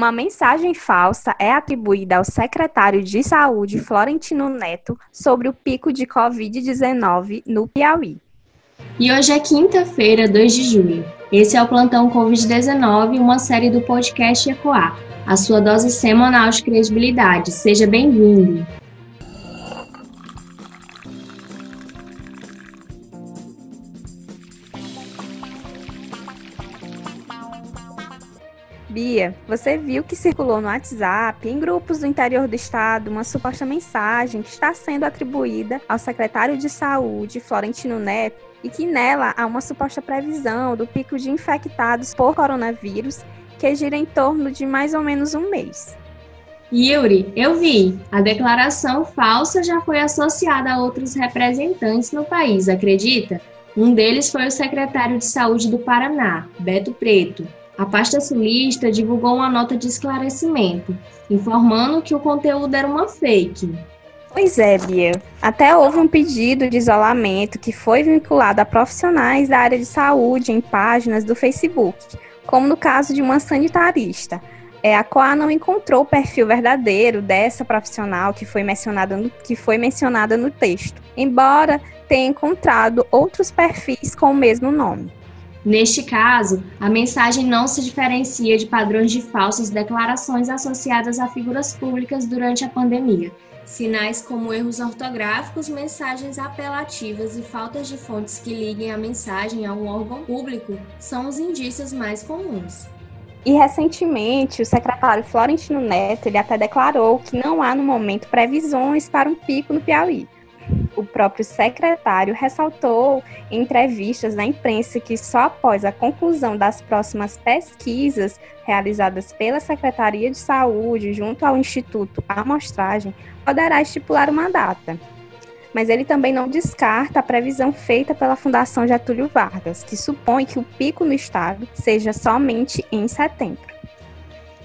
Uma mensagem falsa é atribuída ao secretário de Saúde, Florentino Neto, sobre o pico de Covid-19 no Piauí. E hoje é quinta-feira, 2 de julho. Esse é o Plantão Covid-19, uma série do podcast Ecoar, a sua dose semanal de credibilidade. Seja bem-vindo! Bia, você viu que circulou no WhatsApp, em grupos do interior do estado, uma suposta mensagem que está sendo atribuída ao secretário de Saúde, Florentino Neto, e que nela há uma suposta previsão do pico de infectados por coronavírus, que gira em torno de mais ou menos um mês. Yuri, eu vi. A declaração falsa já foi associada a outros representantes no país, acredita? Um deles foi o secretário de Saúde do Paraná, Beto Preto, a pasta sulista divulgou uma nota de esclarecimento, informando que o conteúdo era uma fake. Pois é, Bia. Até houve um pedido de isolamento que foi vinculado a profissionais da área de saúde em páginas do Facebook, como no caso de uma sanitarista. É, a COA não encontrou o perfil verdadeiro dessa profissional que foi mencionada no, que foi mencionada no texto, embora tenha encontrado outros perfis com o mesmo nome. Neste caso, a mensagem não se diferencia de padrões de falsas declarações associadas a figuras públicas durante a pandemia. Sinais como erros ortográficos, mensagens apelativas e faltas de fontes que liguem a mensagem a um órgão público são os indícios mais comuns. E recentemente, o secretário Florentino Neto ele até declarou que não há no momento previsões para um pico no Piauí o próprio secretário ressaltou em entrevistas na imprensa que só após a conclusão das próximas pesquisas realizadas pela Secretaria de Saúde junto ao Instituto Amostragem poderá estipular uma data. Mas ele também não descarta a previsão feita pela Fundação Getúlio Vargas, que supõe que o pico no estado seja somente em setembro.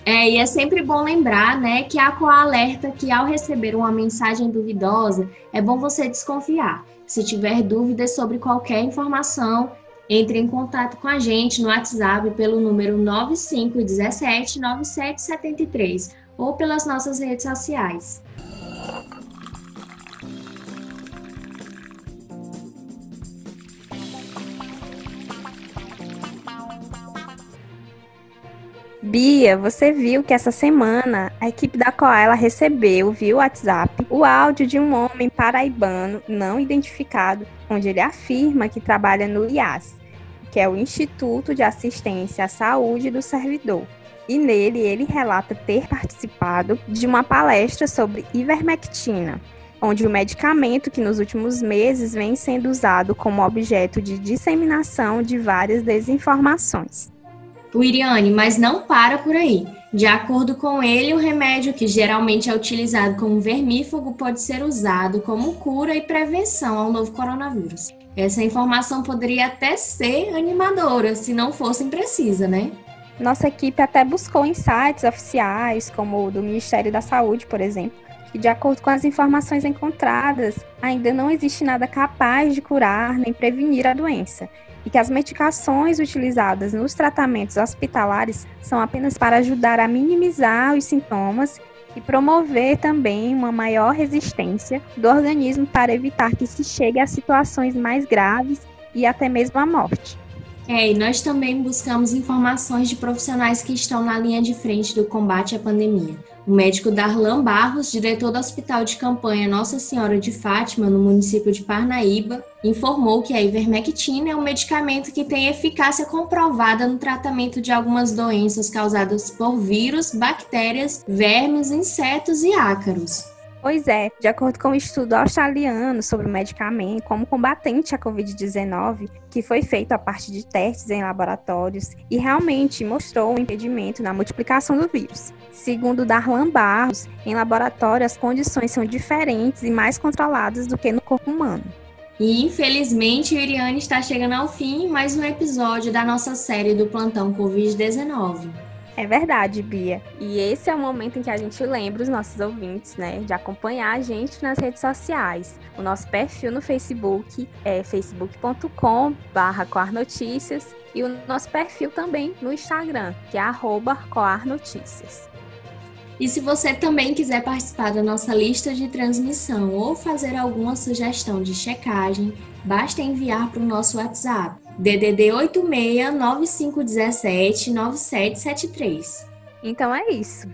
É, e é sempre bom lembrar, né, que a COA alerta que ao receber uma mensagem duvidosa, é bom você desconfiar. Se tiver dúvidas sobre qualquer informação, entre em contato com a gente no WhatsApp pelo número 9517 9773 ou pelas nossas redes sociais. Bia, você viu que essa semana a equipe da Coela recebeu via WhatsApp o áudio de um homem paraibano não identificado, onde ele afirma que trabalha no IAS, que é o Instituto de Assistência à Saúde do Servidor. E nele ele relata ter participado de uma palestra sobre ivermectina, onde o medicamento que nos últimos meses vem sendo usado como objeto de disseminação de várias desinformações o Iriane, mas não para por aí. De acordo com ele, o remédio que geralmente é utilizado como vermífugo pode ser usado como cura e prevenção ao novo coronavírus. Essa informação poderia até ser animadora, se não fosse imprecisa, né? Nossa equipe até buscou em sites oficiais, como o do Ministério da Saúde, por exemplo, que, de acordo com as informações encontradas, ainda não existe nada capaz de curar nem prevenir a doença e que as medicações utilizadas nos tratamentos hospitalares são apenas para ajudar a minimizar os sintomas e promover também uma maior resistência do organismo para evitar que se chegue a situações mais graves e até mesmo a morte. É, e nós também buscamos informações de profissionais que estão na linha de frente do combate à pandemia. O médico Darlan Barros, diretor do Hospital de Campanha Nossa Senhora de Fátima, no município de Parnaíba, informou que a ivermectina é um medicamento que tem eficácia comprovada no tratamento de algumas doenças causadas por vírus, bactérias, vermes, insetos e ácaros. Pois é, de acordo com um estudo australiano sobre o medicamento como combatente à Covid-19, que foi feito a partir de testes em laboratórios e realmente mostrou um impedimento na multiplicação do vírus. Segundo Darlan Barros, em laboratório as condições são diferentes e mais controladas do que no corpo humano. E infelizmente o Iriane está chegando ao fim mais um episódio da nossa série do Plantão Covid-19. É verdade, Bia. E esse é o momento em que a gente lembra os nossos ouvintes, né, de acompanhar a gente nas redes sociais. O nosso perfil no Facebook é facebook.com/coarnoticias e o nosso perfil também no Instagram, que é @coarnoticias. E se você também quiser participar da nossa lista de transmissão ou fazer alguma sugestão de checagem, basta enviar para o nosso WhatsApp DDD 86 9517 9773. Então é isso.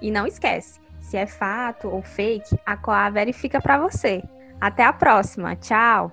E não esquece, se é fato ou fake, a Coa verifica para você. Até a próxima. Tchau.